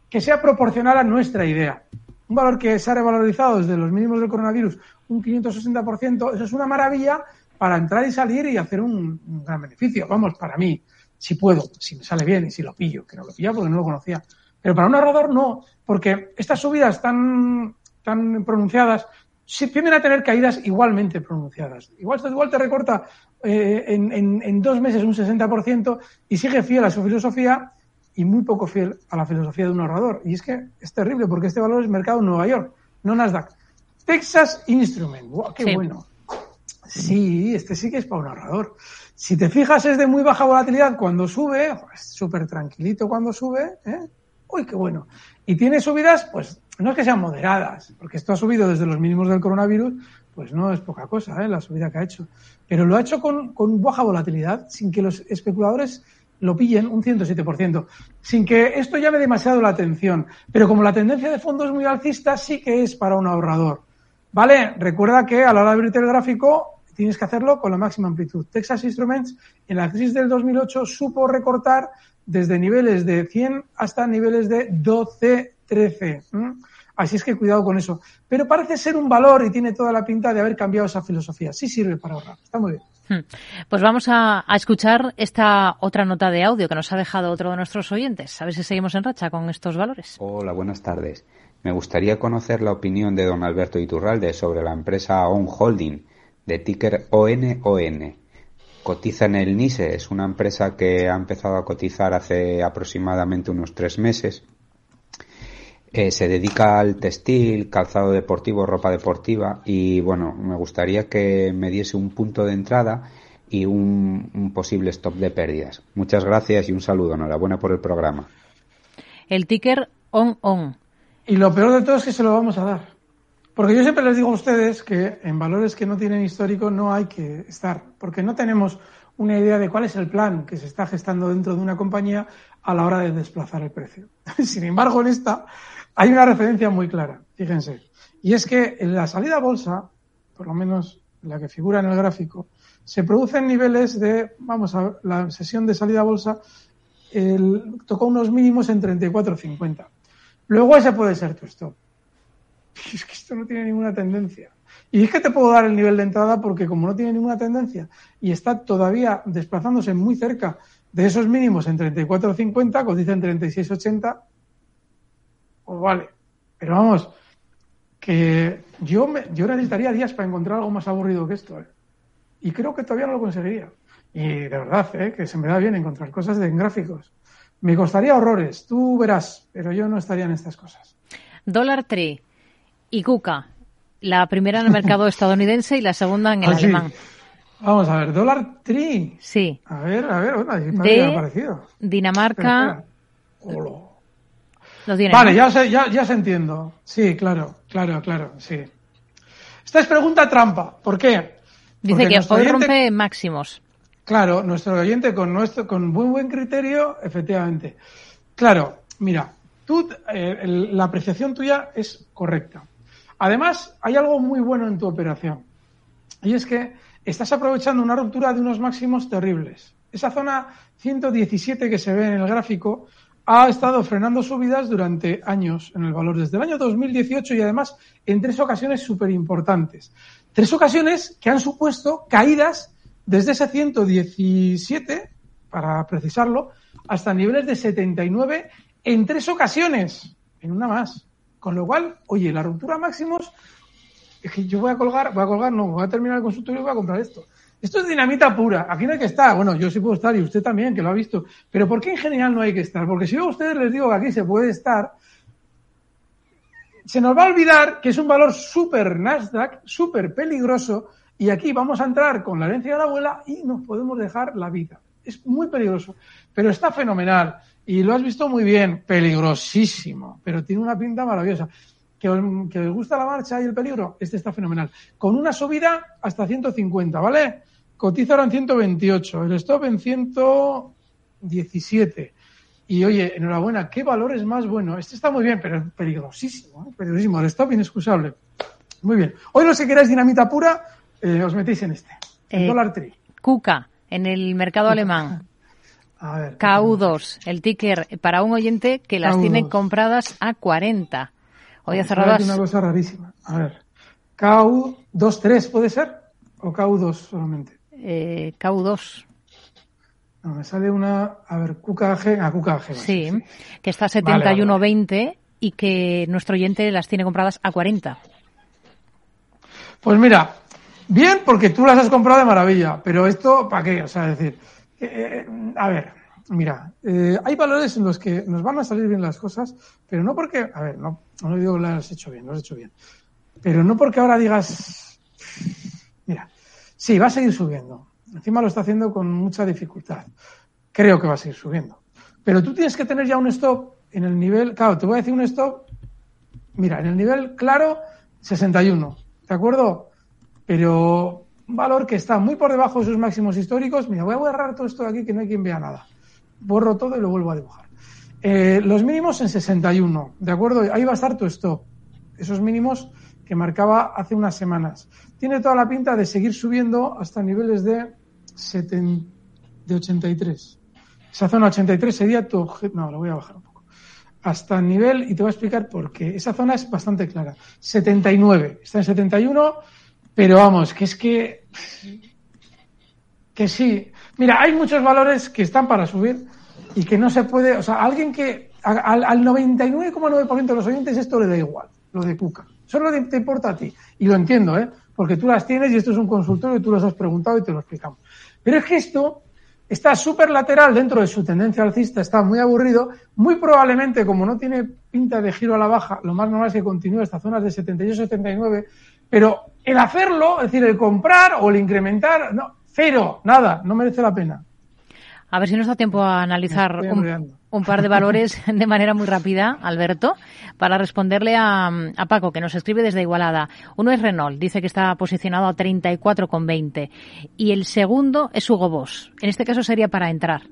que sea proporcional a nuestra idea. Un valor que se ha revalorizado desde los mínimos del coronavirus un 560%, eso es una maravilla para entrar y salir y hacer un, gran beneficio. Vamos, para mí, si puedo, si me sale bien y si lo pillo, que no lo pillo porque no lo conocía. Pero para un ahorrador no, porque estas subidas tan, tan pronunciadas tienden a tener caídas igualmente pronunciadas. Igual, igual te recorta eh, en, en, en, dos meses un 60% y sigue fiel a su filosofía y muy poco fiel a la filosofía de un ahorrador. Y es que es terrible porque este valor es mercado en Nueva York, no Nasdaq. Texas Instrument. ¡Qué bueno! Sí, este sí que es para un ahorrador. Si te fijas, es de muy baja volatilidad cuando sube, es súper tranquilito cuando sube, ¿eh? ¡Uy, qué bueno! Y tiene subidas, pues no es que sean moderadas, porque esto ha subido desde los mínimos del coronavirus, pues no es poca cosa, ¿eh? La subida que ha hecho. Pero lo ha hecho con, baja volatilidad, sin que los especuladores lo pillen un 107%, sin que esto llame demasiado la atención. Pero como la tendencia de fondo es muy alcista, sí que es para un ahorrador. ¿Vale? Recuerda que a la hora de abrirte el gráfico tienes que hacerlo con la máxima amplitud. Texas Instruments en la crisis del 2008 supo recortar desde niveles de 100 hasta niveles de 12, 13. Así es que cuidado con eso. Pero parece ser un valor y tiene toda la pinta de haber cambiado esa filosofía. Sí sirve para ahorrar. Está muy bien. Hmm. Pues vamos a, a, escuchar esta otra nota de audio que nos ha dejado otro de nuestros oyentes. A ver si seguimos en racha con estos valores. Hola, buenas tardes. Me gustaría conocer la opinión de don Alberto Iturralde sobre la empresa On Holding, de ticker ONON. cotiza en el NISE, es una empresa que ha empezado a cotizar hace aproximadamente unos tres meses. Eh, se dedica al textil, calzado deportivo, ropa deportiva y bueno, me gustaría que me diese un punto de entrada y un, un posible stop de pérdidas. Muchas gracias y un saludo. Enhorabuena por el programa. El ticker on on. Y lo peor de todo es que se lo vamos a dar. Porque yo siempre les digo a ustedes que en valores que no tienen histórico no hay que estar, porque no tenemos una idea de cuál es el plan que se está gestando dentro de una compañía a la hora de desplazar el precio. [laughs] Sin embargo, en esta hay una referencia muy clara, fíjense, y es que en la salida bolsa, por lo menos la que figura en el gráfico, se producen niveles de, vamos a la sesión de salida a bolsa el, tocó unos mínimos en 34.50. Luego ese puede ser tu stop. [laughs] Es que esto no tiene ninguna tendencia. Y es que te puedo dar el nivel de entrada porque como no tiene ninguna tendencia y está todavía desplazándose muy cerca de esos mínimos en 34.50, cotiza en 36.80, pues vale. Pero vamos, que yo, me, yo necesitaría días para encontrar algo más aburrido que esto. ¿eh? Y creo que todavía no lo conseguiría. Y de verdad, ¿eh? que se me da bien encontrar cosas en gráficos. Me costaría horrores, tú verás, pero yo no estaría en estas cosas. Dólar Tree y Kuka. La primera en el mercado [laughs] estadounidense y la segunda en el Ah, sí. alemán. Vamos a ver, dólar tri. Sí. A ver, a ver, me De había parecido. Dinamarca. Espera, Vale, ya se, ya, ya se entiendo. Sí, claro, claro, claro, sí. Esta es pregunta trampa. ¿Por qué? Dice Porque que hoy oyente- rompe máximos. Claro, nuestro oyente con nuestro con buen buen criterio, efectivamente. Claro, mira, tú eh, el- la apreciación tuya es correcta. Además, hay algo muy bueno en tu operación. Y es que estás aprovechando una ruptura de unos máximos terribles. Esa zona 117 que se ve en el gráfico ha estado frenando subidas durante años en el valor, desde el año 2018 y además en tres ocasiones súper importantes. Tres ocasiones que han supuesto caídas desde ese 117, para precisarlo, hasta niveles de 79 en tres ocasiones, en una más. Con lo cual, oye, la ruptura máximos, es que yo voy a colgar, voy a colgar, no, voy a terminar el consultorio y voy a comprar esto. Esto es dinamita pura, aquí no hay que estar. Bueno, yo sí puedo estar y usted también, que lo ha visto. Pero ¿por qué en general no hay que estar? Porque si yo a ustedes les digo que aquí se puede estar, se nos va a olvidar que es un valor súper Nasdaq, súper peligroso, y aquí vamos a entrar con la herencia de la abuela y nos podemos dejar la vida. Es muy peligroso, pero está fenomenal. Y lo has visto muy bien, peligrosísimo, pero tiene una pinta maravillosa. ¿Que que os gusta la marcha y el peligro? Este está fenomenal. Con una subida hasta 150, ¿vale? Cotiza ahora en 128, el stop en 117. Y oye, enhorabuena, qué valor es más bueno. Este está muy bien, pero es peligrosísimo, ¿eh? peligrosísimo. El stop inexcusable. Muy bien. Hoy los que queráis dinamita pura, eh, os metéis en este. El Eh, dólar tri. Kuka, en el mercado alemán. [laughs] A ver. KU2, el ticker para un oyente que las KU2. tiene compradas a 40. Hoy ha cerrado aquí una cosa rarísima. A ver. KU23 puede ser o KU2 solamente. Eh, KU2, No, me sale una, a ver, QKG, ah, QKG. sí, que está a Vale, vale, 71.20 y que nuestro oyente las tiene compradas a 40. Pues mira, bien porque tú las has comprado de maravilla, pero esto, ¿para qué? O sea, es decir, eh, eh, a ver, mira, eh, hay valores en los que nos van a salir bien las cosas, pero no porque, a ver, no, no digo que las has hecho bien, lo has hecho bien, pero no porque ahora digas, mira, sí, va a seguir subiendo. Encima lo está haciendo con mucha dificultad. Creo que va a seguir subiendo. Pero tú tienes que tener ya un stop en el nivel, claro, te voy a decir un stop, mira, en el nivel claro, 61, ¿de acuerdo? Pero un valor que está muy por debajo de sus máximos históricos. Mira, voy a borrar todo esto de aquí que no hay quien vea nada. Borro todo y lo vuelvo a dibujar. Eh, los mínimos en 61, ¿de acuerdo? Ahí va a estar tu stop. Esos mínimos que marcaba hace unas semanas. Tiene toda la pinta de seguir subiendo hasta niveles de, 70 de 83. Esa zona 83 sería tu objeto. No, lo voy a bajar un poco. Hasta el nivel, y te voy a explicar por qué. Esa zona es bastante clara. 79. Está en 71, pero vamos, que es que. Que sí. Mira, hay muchos valores que están para subir y que no se puede. O sea, alguien que. Al, al 99,9% de los oyentes esto le da igual, lo de Cuca. Solo te, importa a ti. Y lo entiendo, ¿eh? porque tú las tienes y esto es un consultorio y tú los has preguntado y te lo explicamos. Pero es que esto está súper lateral dentro de su tendencia alcista, está muy aburrido, muy probablemente, como no tiene pinta de giro a la baja, lo más normal es que continúe estas zonas de 78-79, pero el hacerlo, es decir, el comprar o el incrementar, no, cero, nada, no merece la pena. A ver si nos da tiempo a analizar un, par de valores [laughs] de manera muy rápida, Alberto, para responderle a, Paco, que nos escribe desde Igualada. Uno es Renault, dice que está posicionado a 34,20. Y el segundo es Hugo Boss. En este caso sería para entrar,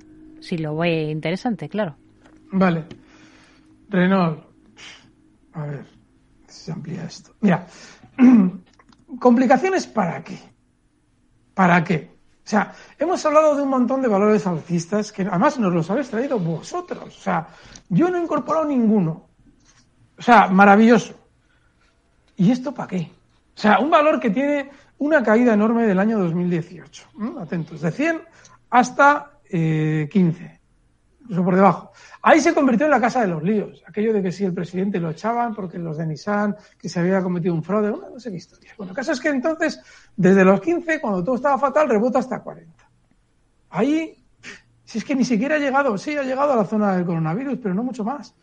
si lo ve interesante, claro. Vale. Renault. A ver, se amplía esto. Mira, [clears throat] ¿complicaciones para qué? ¿Para qué? O sea, hemos hablado de un montón de valores alcistas que además nos los habéis traído vosotros. O sea, yo no he incorporado ninguno. O sea, maravilloso. ¿Y esto para qué? O sea, un valor que tiene una caída enorme del año 2018. Atentos, de 100 hasta eh, 15. Eso por debajo. Ahí se convirtió en la casa de los líos. Aquello de que si el presidente lo echaban porque los de Nissan, que se había cometido un fraude, no sé qué historia. Bueno, el caso es que entonces desde los 15, cuando todo estaba fatal, rebota hasta 40. Ahí, si es que ni siquiera ha llegado, sí, ha llegado a la zona del coronavirus, pero no mucho más.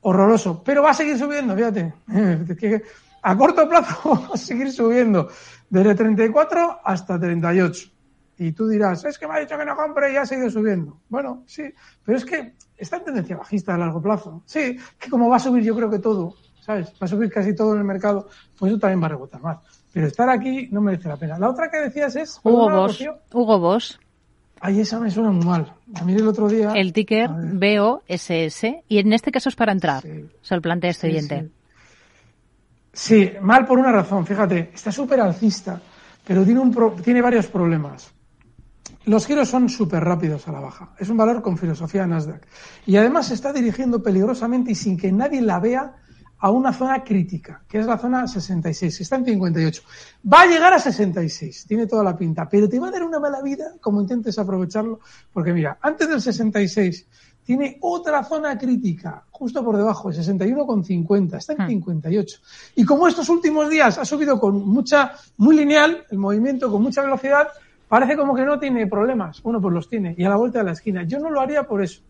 Horroroso. Pero va a seguir subiendo, fíjate. [laughs] a corto plazo [laughs] va a seguir subiendo. Desde 34 hasta 38. Y tú dirás, es que me ha dicho que no compre y ha seguido subiendo. Bueno, sí, pero es que está en tendencia bajista a largo plazo. Sí, que como va a subir yo creo que todo, ¿sabes? Va a subir casi todo en el mercado, pues eso también va a rebotar más. Pero estar aquí no merece la pena. La otra que decías es... Hugo Boss. Hugo Boss. Ay, esa me suena muy mal. A mí el otro día... El ticker BOSS. Y en este caso es para entrar. Se lo plantea este oyente. Sí. mal por una razón. Fíjate, está súper alcista, pero tiene, un tiene varios problemas. Los giros son súper rápidos a la baja. Es un valor con filosofía Nasdaq. Y además se está dirigiendo peligrosamente y sin que nadie la vea a una zona crítica, que es la zona 66, está en 58. Va a llegar a 66, tiene toda la pinta, pero te va a dar una mala vida como intentes aprovecharlo, porque mira, antes del 66 tiene otra zona crítica, justo por debajo, 61,50, está en 58. Hmm. Y como estos últimos días ha subido con mucha, muy lineal, el movimiento con mucha velocidad, parece como que no tiene problemas. Bueno, pues los tiene, y a la vuelta de la esquina. Yo no lo haría por eso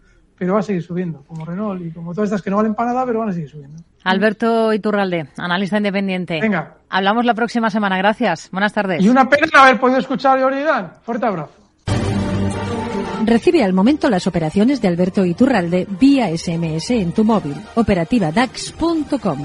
pero va a seguir subiendo, como Renault y como todas estas que no valen para nada, pero van a seguir subiendo. Alberto Iturralde, analista independiente. Venga. Hablamos la próxima semana. Gracias. Buenas tardes. Y una pena haber podido escuchar a Jordi Dan. Fuerte abrazo. Recibe al momento las operaciones de Alberto Iturralde vía SMS en tu móvil. Operativa DAX.com.